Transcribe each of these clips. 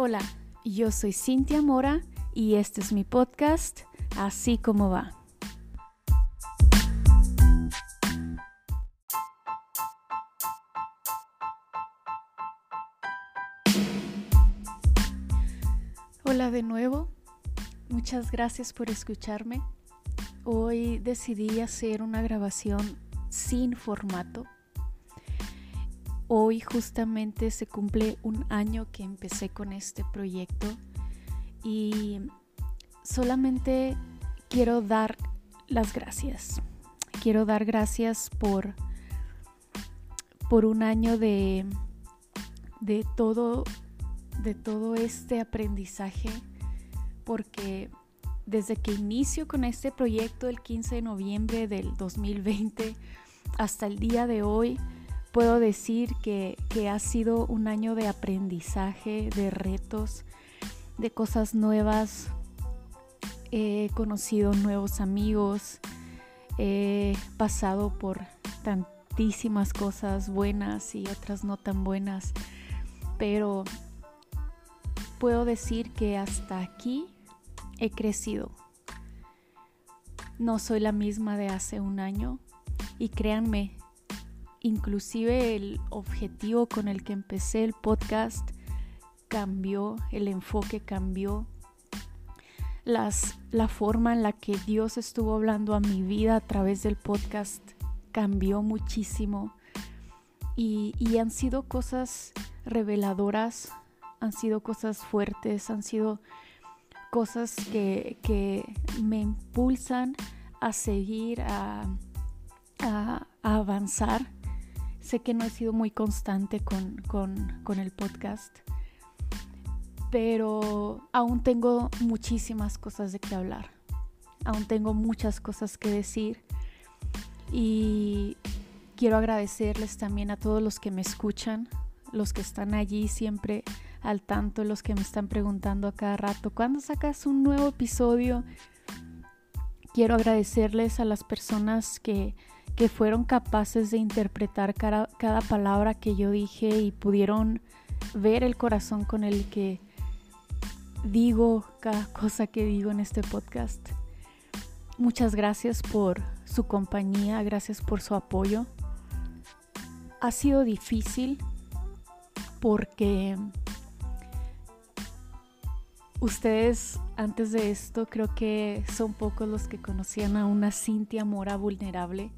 Hola, yo soy Cintia Mora y este es mi podcast, Así como va. Hola de nuevo, muchas gracias por escucharme. Hoy decidí hacer una grabación sin formato Hoy justamente se cumple un año que empecé con este proyecto y solamente quiero dar las gracias. Quiero dar gracias por, por un año de, de, todo, de todo este aprendizaje, porque desde que inicio con este proyecto el 15 de noviembre del 2020 hasta el día de hoy, puedo decir que, ha sido un año de aprendizaje, de retos, de cosas nuevas. He conocido nuevos amigos, he pasado por tantísimas cosas buenas y otras no tan buenas, pero puedo decir que hasta aquí he crecido. No soy la misma de hace un año y créanme, Inclusive el objetivo con el que empecé el podcast cambió, el enfoque cambió, las, la forma en la que Dios estuvo hablando a mi vida a través del podcast cambió muchísimo. Y, y han sido cosas reveladoras, han sido cosas fuertes, han sido cosas que, que me impulsan a seguir, a, a, a avanzar Sé que no he sido muy constante con, el podcast, pero aún tengo muchísimas cosas de qué hablar. Aún tengo muchas cosas que decir y quiero agradecerles también a todos los que me escuchan, los que están allí siempre al tanto, los que me están preguntando a cada rato, ¿cuándo sacas un nuevo episodio? Quiero agradecerles a las personas que que fueron capaces de interpretar cada, palabra que yo dije y pudieron ver el corazón con el que digo cada cosa que digo en este podcast. Muchas gracias por su compañía, gracias por su apoyo. Ha sido difícil porque ustedes antes de esto creo que son pocos los que conocían a una Cintia Mora vulnerable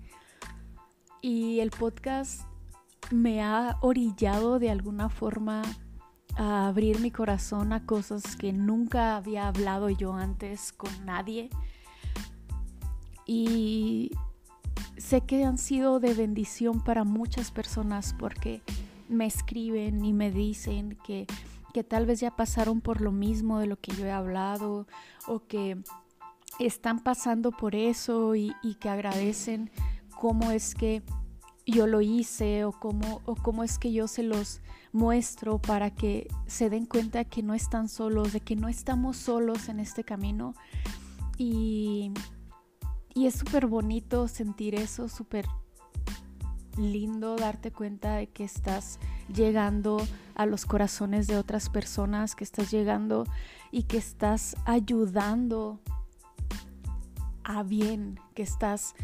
y el podcast me ha orillado de alguna forma a abrir mi corazón a cosas que nunca había hablado yo antes con nadie. Y sé que han sido de bendición para muchas personas porque me escriben y me dicen que, que tal vez ya pasaron por lo mismo de lo que yo he hablado o que están pasando por eso y, y que agradecen cómo es que yo lo hice o cómo, o cómo es que yo se los muestro para que se den cuenta que no están solos, de que no estamos solos en este camino. Y, y es súper bonito sentir eso, súper lindo darte cuenta de que estás llegando a los corazones de otras personas, que estás llegando y que estás ayudando a bien, que estás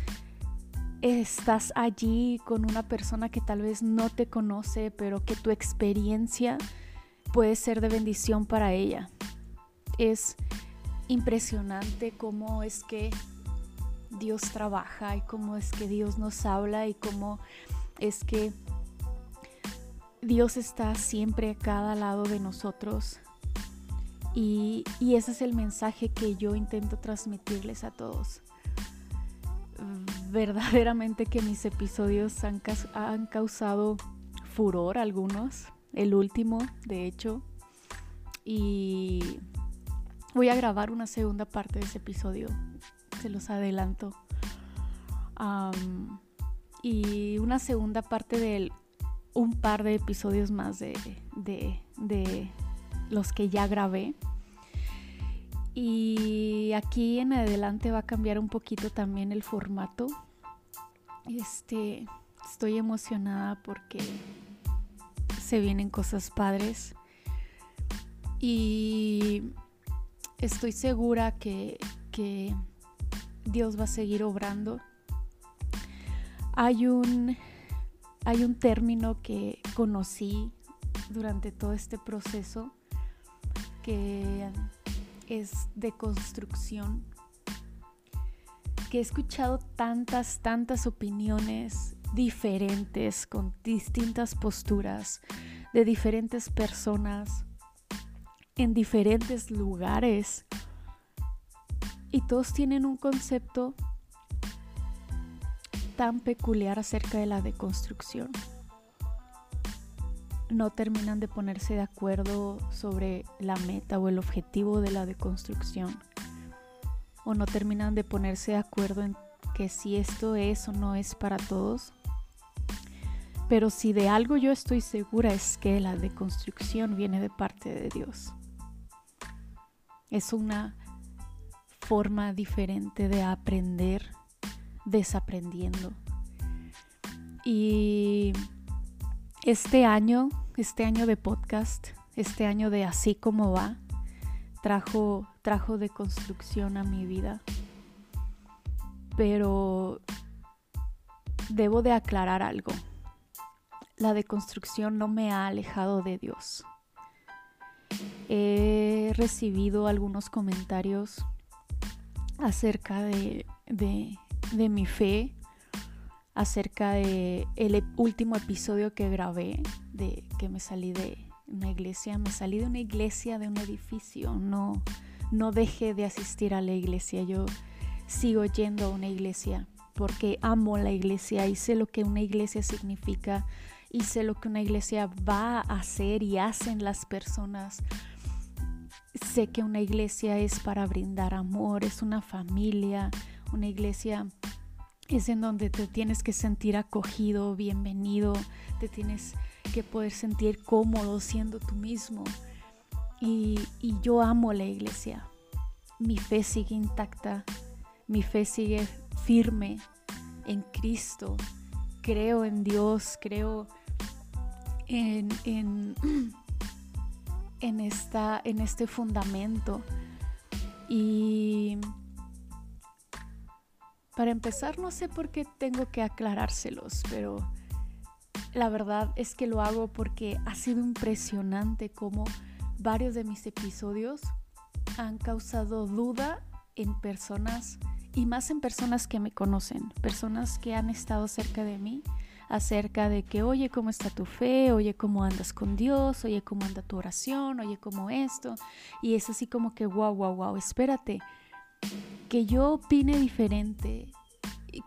estás allí con una persona que tal vez no te conoce, pero que tu experiencia puede ser de bendición para ella. Es impresionante cómo es que Dios trabaja y cómo es que Dios nos habla y cómo es que Dios está siempre a cada lado de nosotros. Y, y ese es el mensaje que yo intento transmitirles a todos verdaderamente que mis episodios han, han causado furor algunos, el último de hecho, y voy a grabar una segunda parte de ese episodio, se los adelanto. y una segunda parte de un par de episodios más de, de, de los que ya grabé. Y aquí en adelante va a cambiar un poquito también el formato. Este, estoy emocionada porque se vienen cosas padres. Y estoy segura que, que Dios va a seguir obrando. Hay un, hay un término que conocí durante todo este proceso que es de construcción, que he escuchado tantas, tantas opiniones diferentes, con distintas posturas, de diferentes personas, en diferentes lugares, y todos tienen un concepto tan peculiar acerca de la deconstrucción. No terminan de ponerse de acuerdo sobre la meta o el objetivo de la deconstrucción. O no terminan de ponerse de acuerdo en que si esto es o no es para todos. Pero si de algo yo estoy segura es que la deconstrucción viene de parte de Dios. Es una forma diferente de aprender desaprendiendo. Y este año, este año de podcast, este año de así como va, trajo, trajo de construcción a mi vida. Pero debo de aclarar algo. La deconstrucción no me ha alejado de Dios. He recibido algunos comentarios acerca de, de de mi fe acerca de el último episodio que grabé de que me salí de una iglesia, me salí de una iglesia, de un edificio, no no dejé de asistir a la iglesia, yo sigo yendo a una iglesia porque amo la iglesia y sé lo que una iglesia significa y sé lo que una iglesia va a hacer y hacen las personas. Sé que una iglesia es para brindar amor, es una familia, una iglesia es en donde te tienes que sentir acogido, bienvenido, te tienes que poder sentir cómodo siendo tú mismo. Y, yo amo la iglesia. Mi fe sigue intacta, mi fe sigue firme en Cristo. Creo en Dios, creo en, en, en, esta, en este fundamento. Y para empezar, no sé por qué tengo que aclarárselos, pero la verdad es que lo hago porque ha sido impresionante cómo varios de mis episodios han causado duda en personas y más en personas que me conocen, personas que han estado cerca de mí acerca de que, oye, ¿cómo está tu fe? Oye, ¿cómo andas con Dios? Oye, ¿cómo anda tu oración? Oye, ¿cómo esto? Y es así como que, wow, wow, wow, espérate, que yo opine diferente,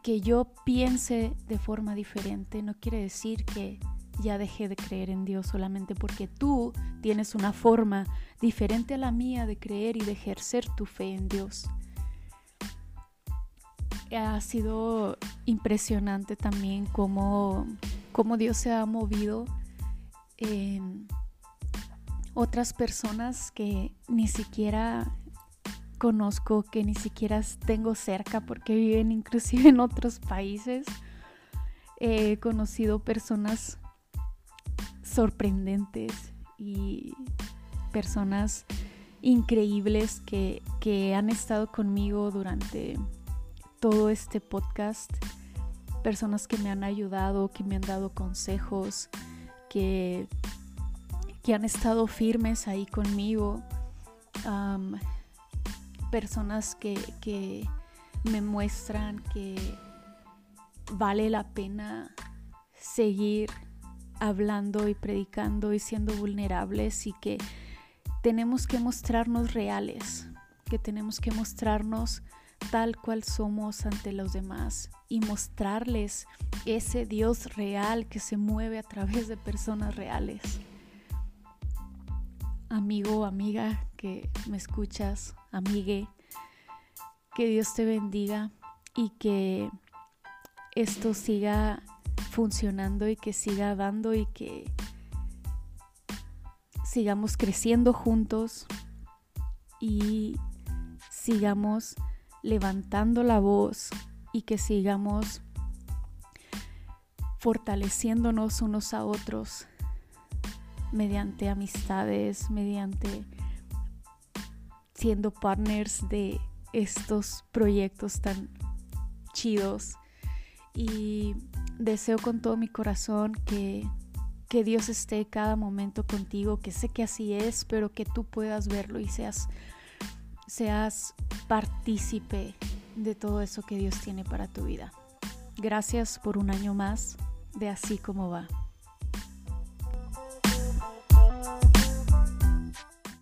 que yo piense de forma diferente, no quiere decir que ya dejé de creer en Dios solamente porque tú tienes una forma diferente a la mía de creer y de ejercer tu fe en Dios. Ha sido impresionante también cómo, cómo Dios se ha movido en otras personas que ni siquiera conozco, que ni siquiera tengo cerca porque viven inclusive en otros países. He conocido personas sorprendentes y personas increíbles que, que han estado conmigo durante todo este podcast. Personas que me han ayudado, que me han dado consejos, que, que han estado firmes ahí conmigo personas que, me muestran que vale la pena seguir hablando y predicando y siendo vulnerables y que tenemos que mostrarnos reales, que tenemos que mostrarnos tal cual somos ante los demás y mostrarles ese Dios real que se mueve a través de personas reales. Amigo amiga que me escuchas, amigue. Que Dios te bendiga y que esto siga funcionando y que siga dando y que sigamos creciendo juntos y sigamos levantando la voz y que sigamos fortaleciéndonos unos a otros mediante amistades, mediante siendo partners de estos proyectos tan chidos. Y deseo con todo mi corazón que, que Dios esté cada momento contigo, que sé que así es, pero que tú puedas verlo y seas, seas partícipe de todo eso que Dios tiene para tu vida. Gracias por un año más de así como va.